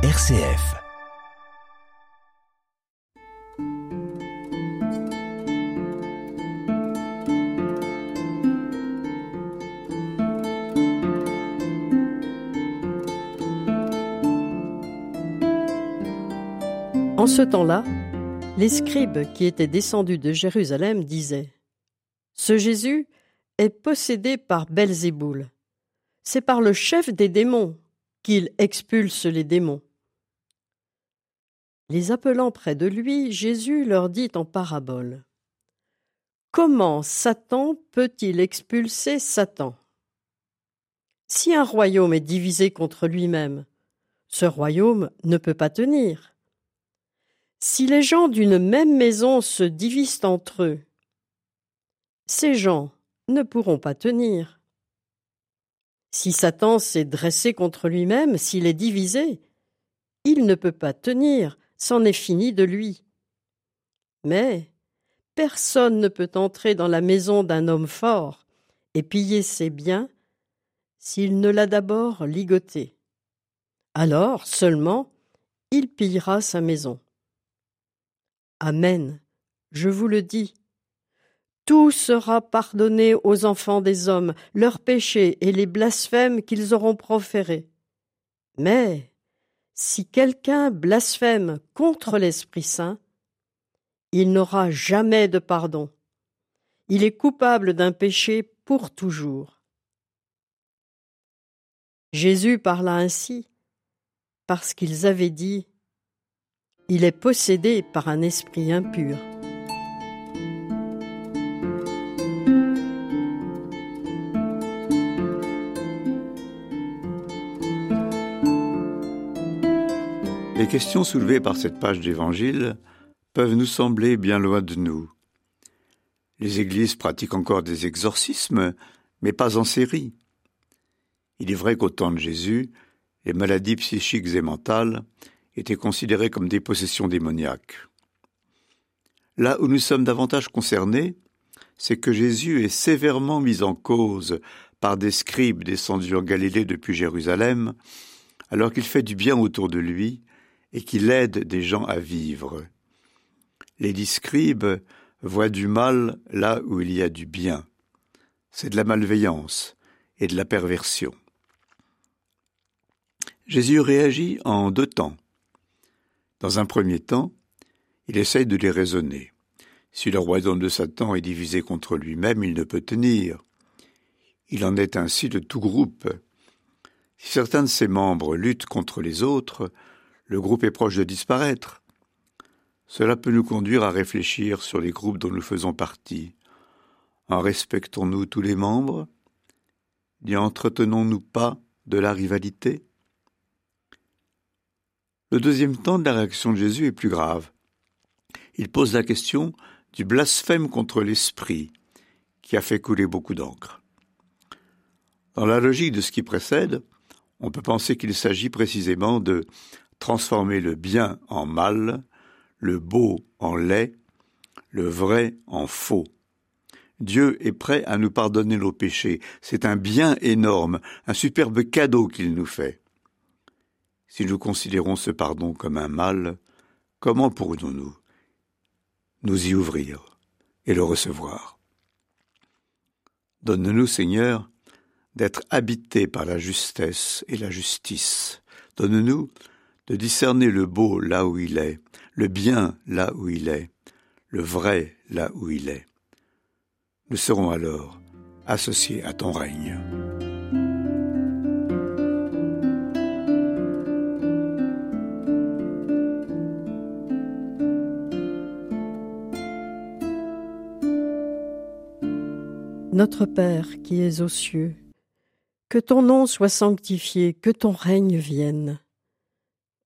RCF. En ce temps-là, les scribes qui étaient descendus de Jérusalem disaient Ce Jésus est possédé par Belzéboul. C'est par le chef des démons qu'il expulse les démons. Les appelant près de lui, Jésus leur dit en parabole Comment Satan peut-il expulser Satan? Si un royaume est divisé contre lui-même, ce royaume ne peut pas tenir. Si les gens d'une même maison se divisent entre eux, ces gens ne pourront pas tenir. Si Satan s'est dressé contre lui-même, s'il est divisé, il ne peut pas tenir, c'en est fini de lui. Mais personne ne peut entrer dans la maison d'un homme fort et piller ses biens s'il ne l'a d'abord ligoté. Alors seulement il pillera sa maison. Amen. Je vous le dis. Tout sera pardonné aux enfants des hommes, leurs péchés et les blasphèmes qu'ils auront proférés. Mais si quelqu'un blasphème contre l'Esprit Saint, il n'aura jamais de pardon. Il est coupable d'un péché pour toujours. Jésus parla ainsi parce qu'ils avaient dit il est possédé par un esprit impur. Les questions soulevées par cette page d'Évangile peuvent nous sembler bien loin de nous. Les églises pratiquent encore des exorcismes, mais pas en série. Il est vrai qu'au temps de Jésus, les maladies psychiques et mentales étaient considérés comme des possessions démoniaques. Là où nous sommes davantage concernés, c'est que Jésus est sévèrement mis en cause par des scribes descendus en Galilée depuis Jérusalem, alors qu'il fait du bien autour de lui et qu'il aide des gens à vivre. Les scribes voient du mal là où il y a du bien. C'est de la malveillance et de la perversion. Jésus réagit en deux temps. Dans un premier temps, il essaye de les raisonner. Si le royaume de Satan est divisé contre lui-même, il ne peut tenir. Il en est ainsi de tout groupe. Si certains de ses membres luttent contre les autres, le groupe est proche de disparaître. Cela peut nous conduire à réfléchir sur les groupes dont nous faisons partie. En respectons-nous tous les membres? N'y entretenons-nous pas de la rivalité? Le deuxième temps de la réaction de Jésus est plus grave. Il pose la question du blasphème contre l'esprit, qui a fait couler beaucoup d'encre. Dans la logique de ce qui précède, on peut penser qu'il s'agit précisément de transformer le bien en mal, le beau en laid, le vrai en faux. Dieu est prêt à nous pardonner nos péchés. C'est un bien énorme, un superbe cadeau qu'il nous fait. Si nous considérons ce pardon comme un mal, comment pourrions-nous nous y ouvrir et le recevoir? Donne-nous, Seigneur, d'être habités par la justesse et la justice. Donne-nous de discerner le beau là où il est, le bien là où il est, le vrai là où il est. Nous serons alors associés à ton règne. Notre Père qui es aux cieux, que ton nom soit sanctifié, que ton règne vienne,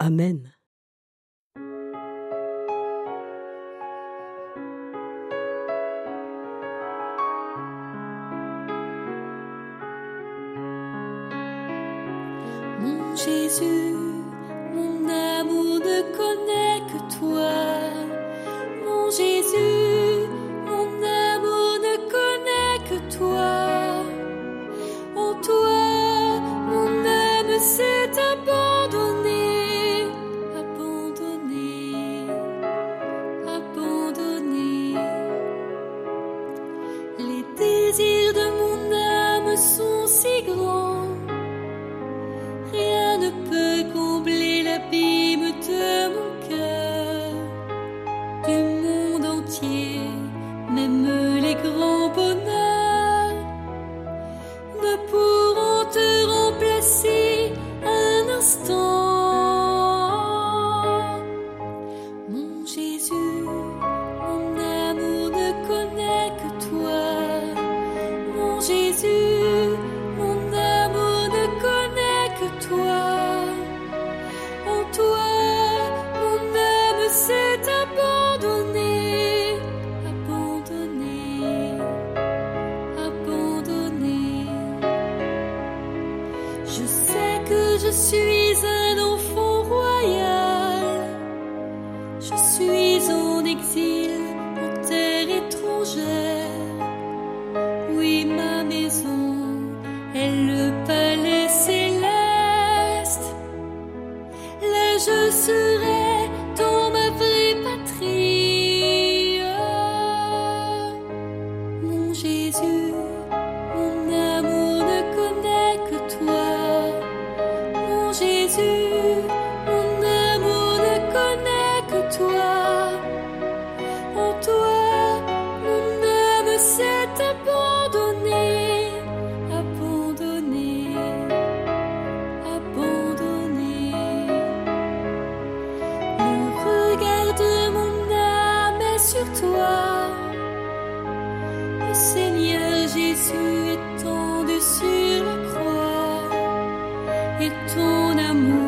Amen. Mon Jésus. Je suis en exil, en terre étrangère. Le Seigneur Jésus est tendu sur la croix et ton amour.